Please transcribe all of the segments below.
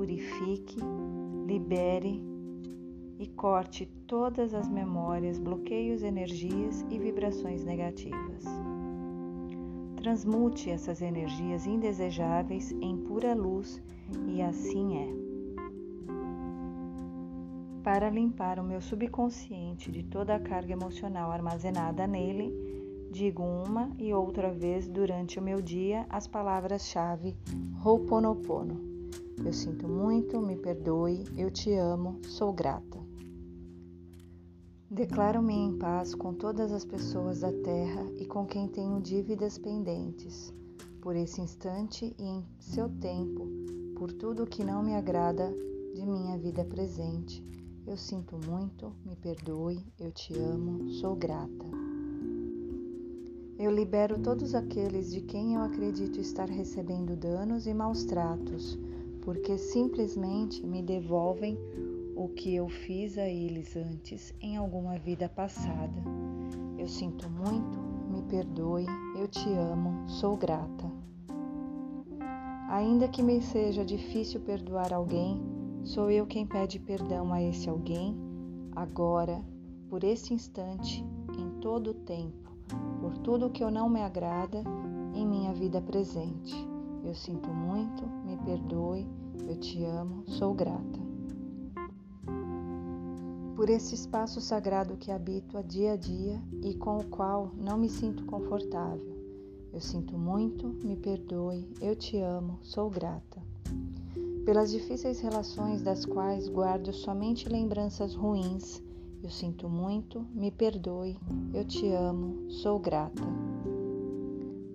purifique, libere e corte todas as memórias, bloqueios, energias e vibrações negativas. Transmute essas energias indesejáveis em pura luz e assim é. Para limpar o meu subconsciente de toda a carga emocional armazenada nele, digo uma e outra vez durante o meu dia as palavras-chave Ho'oponopono. Eu sinto muito, me perdoe, eu te amo, sou grata. Declaro-me em paz com todas as pessoas da terra e com quem tenho dívidas pendentes, por esse instante e em seu tempo, por tudo que não me agrada de minha vida presente. Eu sinto muito, me perdoe, eu te amo, sou grata. Eu libero todos aqueles de quem eu acredito estar recebendo danos e maus tratos, porque simplesmente me devolvem o que eu fiz a eles antes em alguma vida passada. Eu sinto muito, me perdoe, eu te amo, sou grata. Ainda que me seja difícil perdoar alguém, sou eu quem pede perdão a esse alguém, agora, por esse instante, em todo o tempo, por tudo que eu não me agrada em minha vida presente. Eu sinto muito, me perdoe, eu te amo, sou grata por esse espaço sagrado que habito a dia a dia e com o qual não me sinto confortável. Eu sinto muito, me perdoe, eu te amo, sou grata. Pelas difíceis relações das quais guardo somente lembranças ruins, eu sinto muito, me perdoe, eu te amo, sou grata.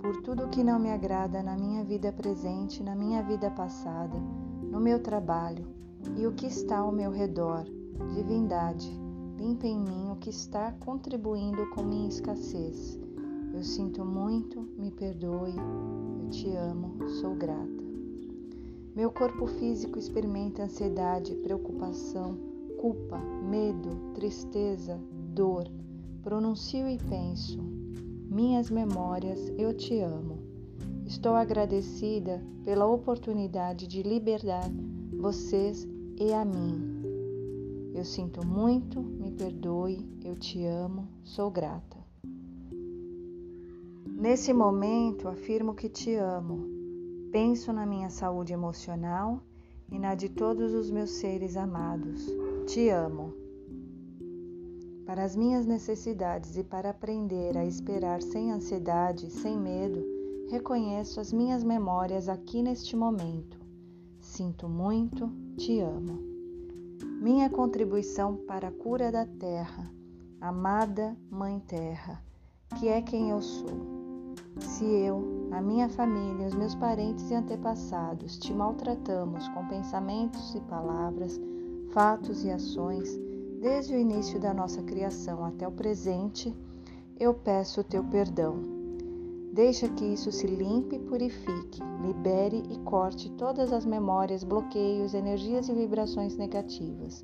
Por tudo que não me agrada na minha vida presente, na minha vida passada, no meu trabalho e o que está ao meu redor, Divindade, limpa em mim o que está contribuindo com minha escassez. Eu sinto muito, me perdoe, eu te amo, sou grata. Meu corpo físico experimenta ansiedade, preocupação, culpa, medo, tristeza, dor. Pronuncio e penso: Minhas memórias, eu te amo. Estou agradecida pela oportunidade de libertar vocês e a mim eu sinto muito, me perdoe, eu te amo, sou grata. Nesse momento, afirmo que te amo. Penso na minha saúde emocional e na de todos os meus seres amados. Te amo. Para as minhas necessidades e para aprender a esperar sem ansiedade, sem medo, reconheço as minhas memórias aqui neste momento. Sinto muito, te amo minha contribuição para a cura da terra, amada Mãe Terra, que é quem eu sou. Se eu, a minha família, os meus parentes e antepassados te maltratamos com pensamentos e palavras, fatos e ações, desde o início da nossa criação até o presente, eu peço o teu perdão Deixa que isso se limpe e purifique, libere e corte todas as memórias, bloqueios, energias e vibrações negativas.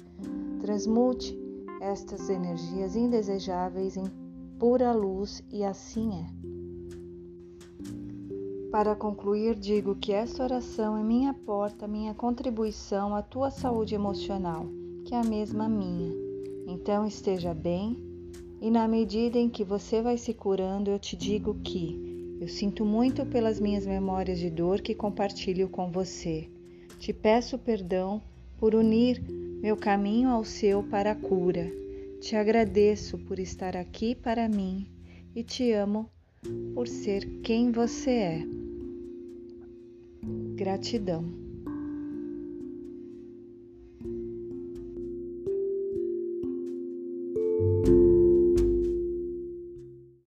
Transmute estas energias indesejáveis em pura luz e assim é. Para concluir, digo que esta oração é minha porta, minha contribuição à tua saúde emocional, que é a mesma minha. Então esteja bem, e na medida em que você vai se curando, eu te digo que eu sinto muito pelas minhas memórias de dor que compartilho com você. Te peço perdão por unir meu caminho ao seu para a cura. Te agradeço por estar aqui para mim e te amo por ser quem você é. Gratidão.